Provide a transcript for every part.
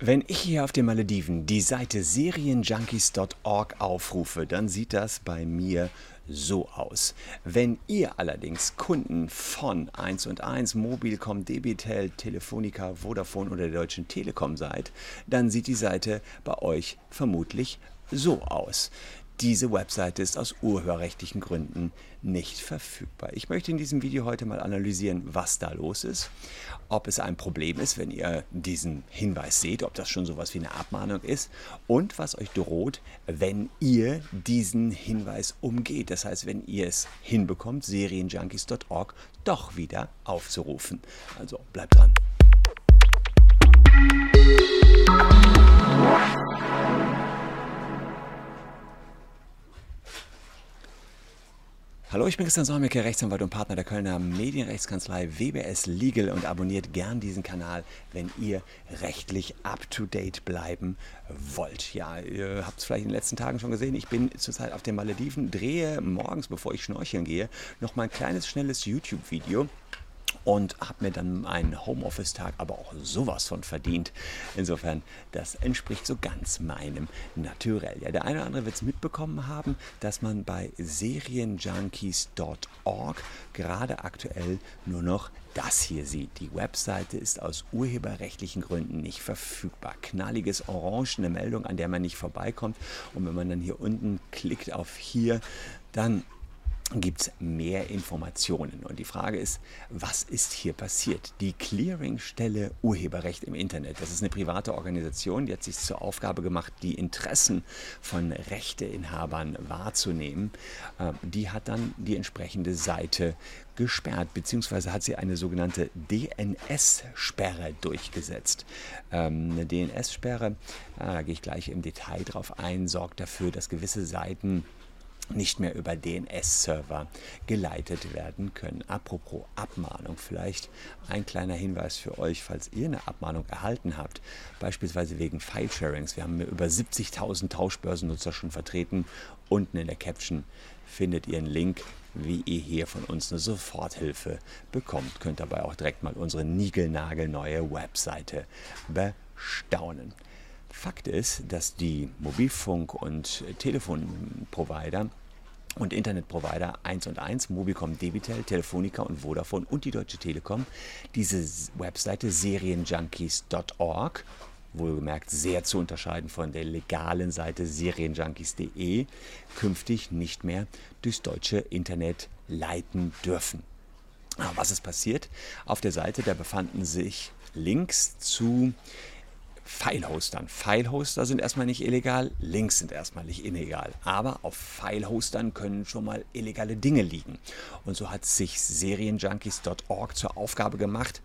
Wenn ich hier auf den Malediven die Seite serienjunkies.org aufrufe, dann sieht das bei mir so aus. Wenn ihr allerdings Kunden von 1 und 1, Mobilcom, Debitel, Telefonica, Vodafone oder der Deutschen Telekom seid, dann sieht die Seite bei euch vermutlich so aus. Diese Webseite ist aus urheberrechtlichen Gründen nicht verfügbar. Ich möchte in diesem Video heute mal analysieren, was da los ist, ob es ein Problem ist, wenn ihr diesen Hinweis seht, ob das schon sowas wie eine Abmahnung ist und was euch droht, wenn ihr diesen Hinweis umgeht. Das heißt, wenn ihr es hinbekommt, serienjunkies.org doch wieder aufzurufen. Also bleibt dran. Hallo, ich bin Christian Solmecke, Rechtsanwalt und Partner der Kölner Medienrechtskanzlei WBS Legal und abonniert gern diesen Kanal, wenn ihr rechtlich up-to-date bleiben wollt. Ja, ihr habt es vielleicht in den letzten Tagen schon gesehen, ich bin zurzeit auf den Malediven, drehe morgens, bevor ich schnorcheln gehe, noch mal ein kleines, schnelles YouTube-Video und habe mir dann einen Homeoffice-Tag aber auch sowas von verdient. Insofern, das entspricht so ganz meinem Naturell. Ja, der eine oder andere wird es mitbekommen haben, dass man bei serienjunkies.org gerade aktuell nur noch das hier sieht. Die Webseite ist aus urheberrechtlichen Gründen nicht verfügbar. Knalliges Orange, eine Meldung, an der man nicht vorbeikommt. Und wenn man dann hier unten klickt auf hier, dann gibt es mehr Informationen. Und die Frage ist, was ist hier passiert? Die Clearingstelle Urheberrecht im Internet, das ist eine private Organisation, die hat sich zur Aufgabe gemacht, die Interessen von Rechteinhabern wahrzunehmen. Ähm, die hat dann die entsprechende Seite gesperrt, beziehungsweise hat sie eine sogenannte DNS-Sperre durchgesetzt. Ähm, eine DNS-Sperre, ah, da gehe ich gleich im Detail drauf ein, sorgt dafür, dass gewisse Seiten nicht mehr über DNS-Server geleitet werden können. Apropos Abmahnung, vielleicht ein kleiner Hinweis für euch, falls ihr eine Abmahnung erhalten habt, beispielsweise wegen File-Sharings. Wir haben über 70.000 Tauschbörsennutzer schon vertreten. Unten in der Caption findet ihr einen Link, wie ihr hier von uns eine Soforthilfe bekommt. Könnt dabei auch direkt mal unsere niegelnagelneue Webseite bestaunen. Fakt ist, dass die Mobilfunk- und Telefonprovider und Internetprovider 1 und 1, Mobicom, Debitel, Telefonica und Vodafone und die Deutsche Telekom diese Webseite serienjunkies.org, wohlgemerkt sehr zu unterscheiden von der legalen Seite serienjunkies.de, künftig nicht mehr durchs deutsche Internet leiten dürfen. Aber was ist passiert? Auf der Seite, da befanden sich Links zu File-Hostern. File-Hoster sind erstmal nicht illegal, Links sind erstmal nicht illegal. Aber auf File-Hostern können schon mal illegale Dinge liegen. Und so hat sich Serienjunkies.org zur Aufgabe gemacht,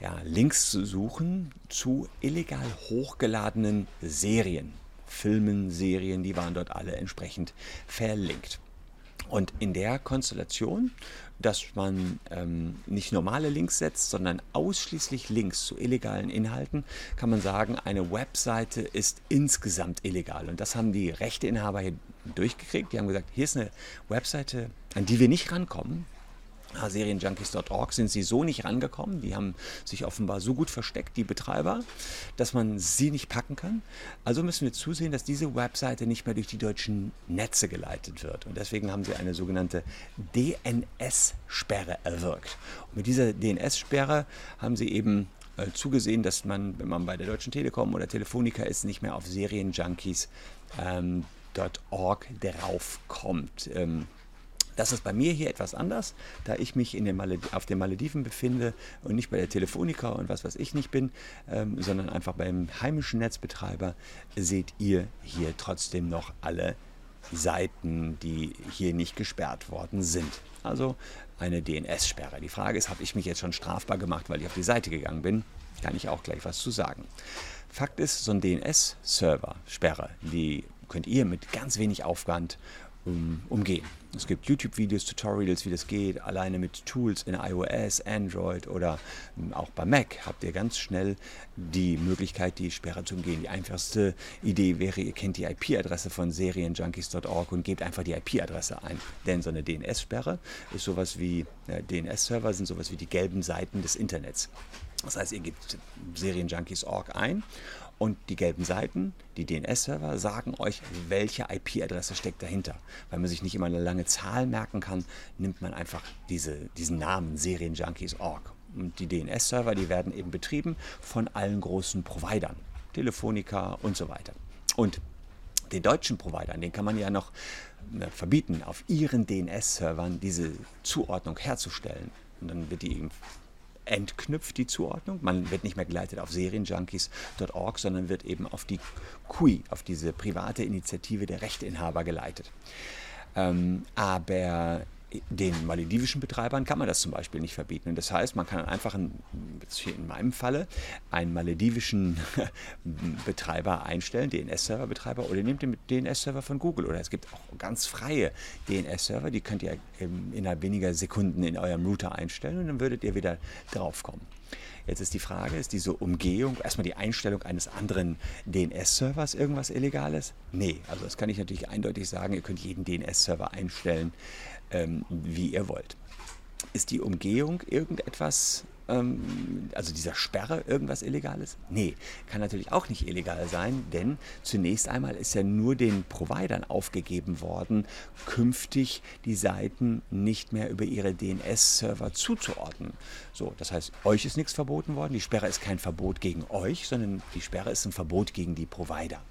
ja, Links zu suchen zu illegal hochgeladenen Serien. Filmen, Serien, die waren dort alle entsprechend verlinkt. Und in der Konstellation, dass man ähm, nicht normale Links setzt, sondern ausschließlich Links zu illegalen Inhalten, kann man sagen, eine Webseite ist insgesamt illegal. Und das haben die Rechteinhaber hier durchgekriegt. Die haben gesagt, hier ist eine Webseite, an die wir nicht rankommen. Serienjunkies.org sind sie so nicht rangekommen. Die haben sich offenbar so gut versteckt, die Betreiber, dass man sie nicht packen kann. Also müssen wir zusehen, dass diese Webseite nicht mehr durch die deutschen Netze geleitet wird. Und deswegen haben sie eine sogenannte DNS-Sperre erwirkt. Und mit dieser DNS-Sperre haben sie eben äh, zugesehen, dass man, wenn man bei der Deutschen Telekom oder Telefonica ist, nicht mehr auf Serienjunkies.org ähm, draufkommt. Ähm, das ist bei mir hier etwas anders, da ich mich den auf den Malediven befinde und nicht bei der Telefonica und was weiß ich nicht bin, ähm, sondern einfach beim heimischen Netzbetreiber, seht ihr hier trotzdem noch alle Seiten, die hier nicht gesperrt worden sind. Also eine DNS-Sperre. Die Frage ist, habe ich mich jetzt schon strafbar gemacht, weil ich auf die Seite gegangen bin? Kann ich auch gleich was zu sagen. Fakt ist, so ein DNS-Server-Sperre, die könnt ihr mit ganz wenig Aufwand umgehen. Es gibt YouTube-Videos, Tutorials, wie das geht, alleine mit Tools in iOS, Android oder ähm, auch bei Mac habt ihr ganz schnell die Möglichkeit, die Sperre zu umgehen. Die einfachste Idee wäre, ihr kennt die IP-Adresse von serienjunkies.org und gebt einfach die IP-Adresse ein. Denn so eine DNS-Sperre ist sowas wie, äh, DNS-Server sind sowas wie die gelben Seiten des Internets. Das heißt, ihr gebt Serienjunkies.org ein Und die gelben Seiten, die DNS-Server, sagen euch, welche IP-Adresse steckt dahinter. Weil man sich nicht immer eine lange Zahl merken kann, nimmt man einfach diese, diesen Namen Serienjunkies.org. Und die DNS-Server, die werden eben betrieben von allen großen Providern, Telefonica und so weiter. Und den deutschen Providern, den kann man ja noch äh, verbieten, auf ihren DNS-Servern diese Zuordnung herzustellen. Und dann wird die eben entknüpft, die Zuordnung. Man wird nicht mehr geleitet auf serienjunkies.org, sondern wird eben auf die QI, auf diese private Initiative der Rechteinhaber geleitet. Ähm, aber den maledivischen Betreibern kann man das zum Beispiel nicht verbieten. Das heißt, man kann einfach, hier in meinem Falle, einen maledivischen Betreiber einstellen, DNS-Server-Betreiber, oder nehmt den DNS-Server von Google. Oder es gibt auch ganz freie DNS-Server, die könnt ihr innerhalb weniger Sekunden in eurem Router einstellen und dann würdet ihr wieder draufkommen. Jetzt ist die Frage, ist diese Umgehung, erstmal die Einstellung eines anderen DNS-Servers irgendwas Illegales? Nee, also das kann ich natürlich eindeutig sagen, ihr könnt jeden DNS-Server einstellen, ähm, wie ihr wollt. Ist die Umgehung irgendetwas, ähm, also dieser Sperre, irgendwas Illegales? Nee, kann natürlich auch nicht illegal sein, denn zunächst einmal ist ja nur den Providern aufgegeben worden, künftig die Seiten nicht mehr über ihre DNS-Server zuzuordnen. So, das heißt, euch ist nichts verboten worden, die Sperre ist kein Verbot gegen euch, sondern die Sperre ist ein Verbot gegen die Provider.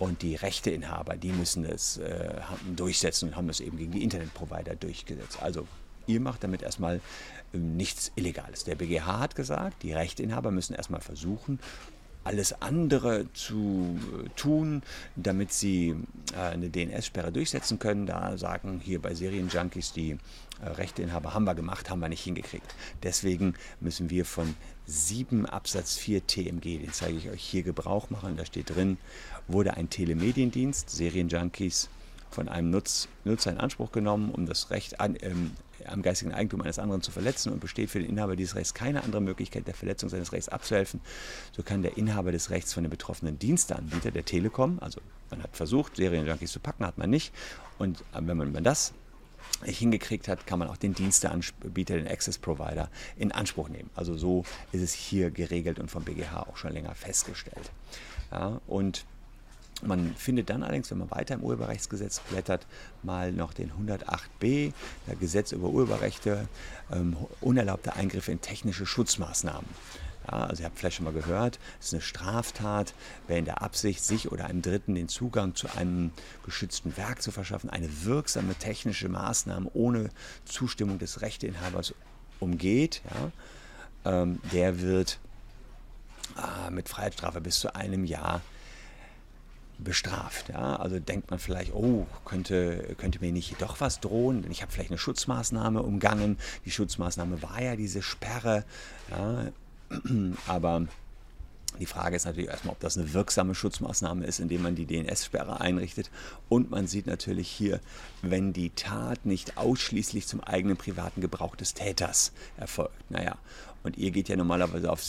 Und die Rechteinhaber, die müssen es äh, durchsetzen und haben es eben gegen die Internetprovider durchgesetzt. Also ihr macht damit erstmal ähm, nichts Illegales. Der BGH hat gesagt, die Rechteinhaber müssen erstmal versuchen, alles andere zu äh, tun, damit sie äh, eine DNS-Sperre durchsetzen können. Da sagen hier bei Serienjunkies die äh, Rechteinhaber, haben wir gemacht, haben wir nicht hingekriegt. Deswegen müssen wir von 7 Absatz 4 TMG, den zeige ich euch hier, Gebrauch machen. Da steht drin, wurde ein Telemediendienst, Serienjunkies, von einem Nutz, Nutzer in Anspruch genommen, um das Recht an, ähm, am geistigen Eigentum eines anderen zu verletzen und besteht für den Inhaber dieses Rechts keine andere Möglichkeit, der Verletzung seines Rechts abzuhelfen, so kann der Inhaber des Rechts von dem betroffenen Diensteanbieter, der Telekom, also man hat versucht, Serienjunkies zu packen, hat man nicht. Und äh, wenn man das hingekriegt hat, kann man auch den Diensteanbieter, den Access Provider in Anspruch nehmen. Also so ist es hier geregelt und vom BGH auch schon länger festgestellt. Ja, und man findet dann allerdings, wenn man weiter im Urheberrechtsgesetz blättert, mal noch den 108b, der Gesetz über Urheberrechte, ähm, unerlaubte Eingriffe in technische Schutzmaßnahmen. Ja, also ihr habt vielleicht schon mal gehört, es ist eine Straftat, wer in der Absicht, sich oder einem Dritten den Zugang zu einem geschützten Werk zu verschaffen, eine wirksame technische Maßnahme ohne Zustimmung des Rechteinhabers umgeht, ja, ähm, der wird äh, mit Freiheitsstrafe bis zu einem Jahr bestraft. Ja? Also denkt man vielleicht, oh, könnte, könnte mir nicht doch was drohen, denn ich habe vielleicht eine Schutzmaßnahme umgangen. Die Schutzmaßnahme war ja diese Sperre. Ja? Aber die Frage ist natürlich erstmal, ob das eine wirksame Schutzmaßnahme ist, indem man die DNS-Sperre einrichtet. Und man sieht natürlich hier, wenn die Tat nicht ausschließlich zum eigenen privaten Gebrauch des Täters erfolgt. Naja, und ihr geht ja normalerweise auf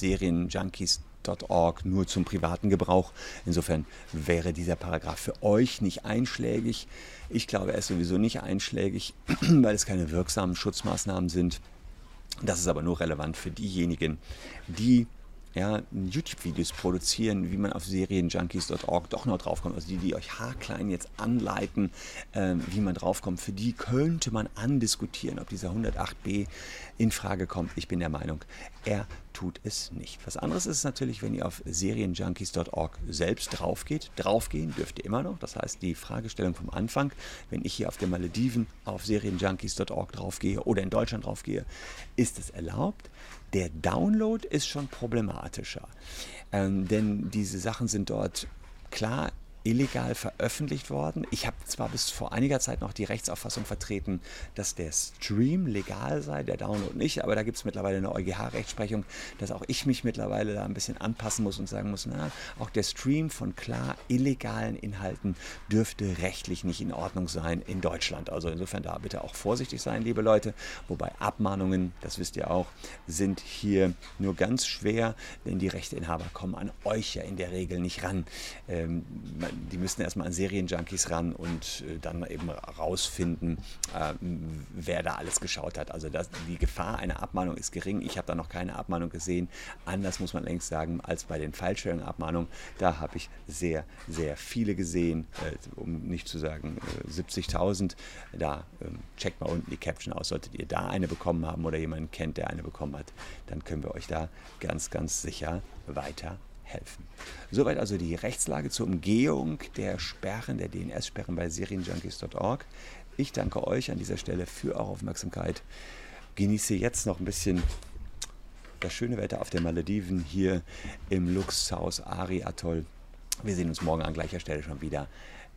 Serienjunkies.org nur zum privaten Gebrauch. Insofern wäre dieser Paragraph für euch nicht einschlägig. Ich glaube, er ist sowieso nicht einschlägig, weil es keine wirksamen Schutzmaßnahmen sind. Das ist aber nur relevant für diejenigen, die ja, YouTube-Videos produzieren, wie man auf serienjunkies.org doch noch draufkommt. Also die, die euch haarklein jetzt anleiten, äh, wie man draufkommt, für die könnte man andiskutieren, ob dieser 108b in Frage kommt. Ich bin der Meinung, er tut es nicht. Was anderes ist natürlich, wenn ihr auf serienjunkies.org selbst draufgeht. Draufgehen dürft ihr immer noch. Das heißt, die Fragestellung vom Anfang, wenn ich hier auf den Malediven auf serienjunkies.org draufgehe oder in Deutschland draufgehe, ist es erlaubt. Der Download ist schon problematischer, ähm, denn diese Sachen sind dort klar illegal veröffentlicht worden. Ich habe zwar bis vor einiger Zeit noch die Rechtsauffassung vertreten, dass der Stream legal sei, der Download nicht, aber da gibt es mittlerweile eine EuGH-Rechtsprechung, dass auch ich mich mittlerweile da ein bisschen anpassen muss und sagen muss, na, auch der Stream von klar illegalen Inhalten dürfte rechtlich nicht in Ordnung sein in Deutschland. Also insofern da bitte auch vorsichtig sein, liebe Leute. Wobei Abmahnungen, das wisst ihr auch, sind hier nur ganz schwer, denn die Rechteinhaber kommen an euch ja in der Regel nicht ran. Ähm, die müssten erstmal an Serienjunkies ran und äh, dann eben rausfinden, äh, wer da alles geschaut hat. Also das, die Gefahr einer Abmahnung ist gering. Ich habe da noch keine Abmahnung gesehen. Anders muss man längst sagen als bei den File-Sharing-Abmahnungen. Da habe ich sehr, sehr viele gesehen, äh, um nicht zu sagen 70.000. Äh, da ähm, checkt mal unten die Caption aus. Solltet ihr da eine bekommen haben oder jemanden kennt, der eine bekommen hat, dann können wir euch da ganz, ganz sicher weiter helfen. Soweit also die Rechtslage zur Umgehung der Sperren, der DNS-Sperren bei serienjunkies.org. Ich danke euch an dieser Stelle für eure Aufmerksamkeit. Genieße jetzt noch ein bisschen das schöne Wetter auf den Malediven hier im Luxhaus Ari Atoll. Wir sehen uns morgen an gleicher Stelle schon wieder.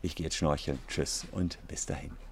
Ich gehe jetzt schnorcheln. Tschüss und bis dahin.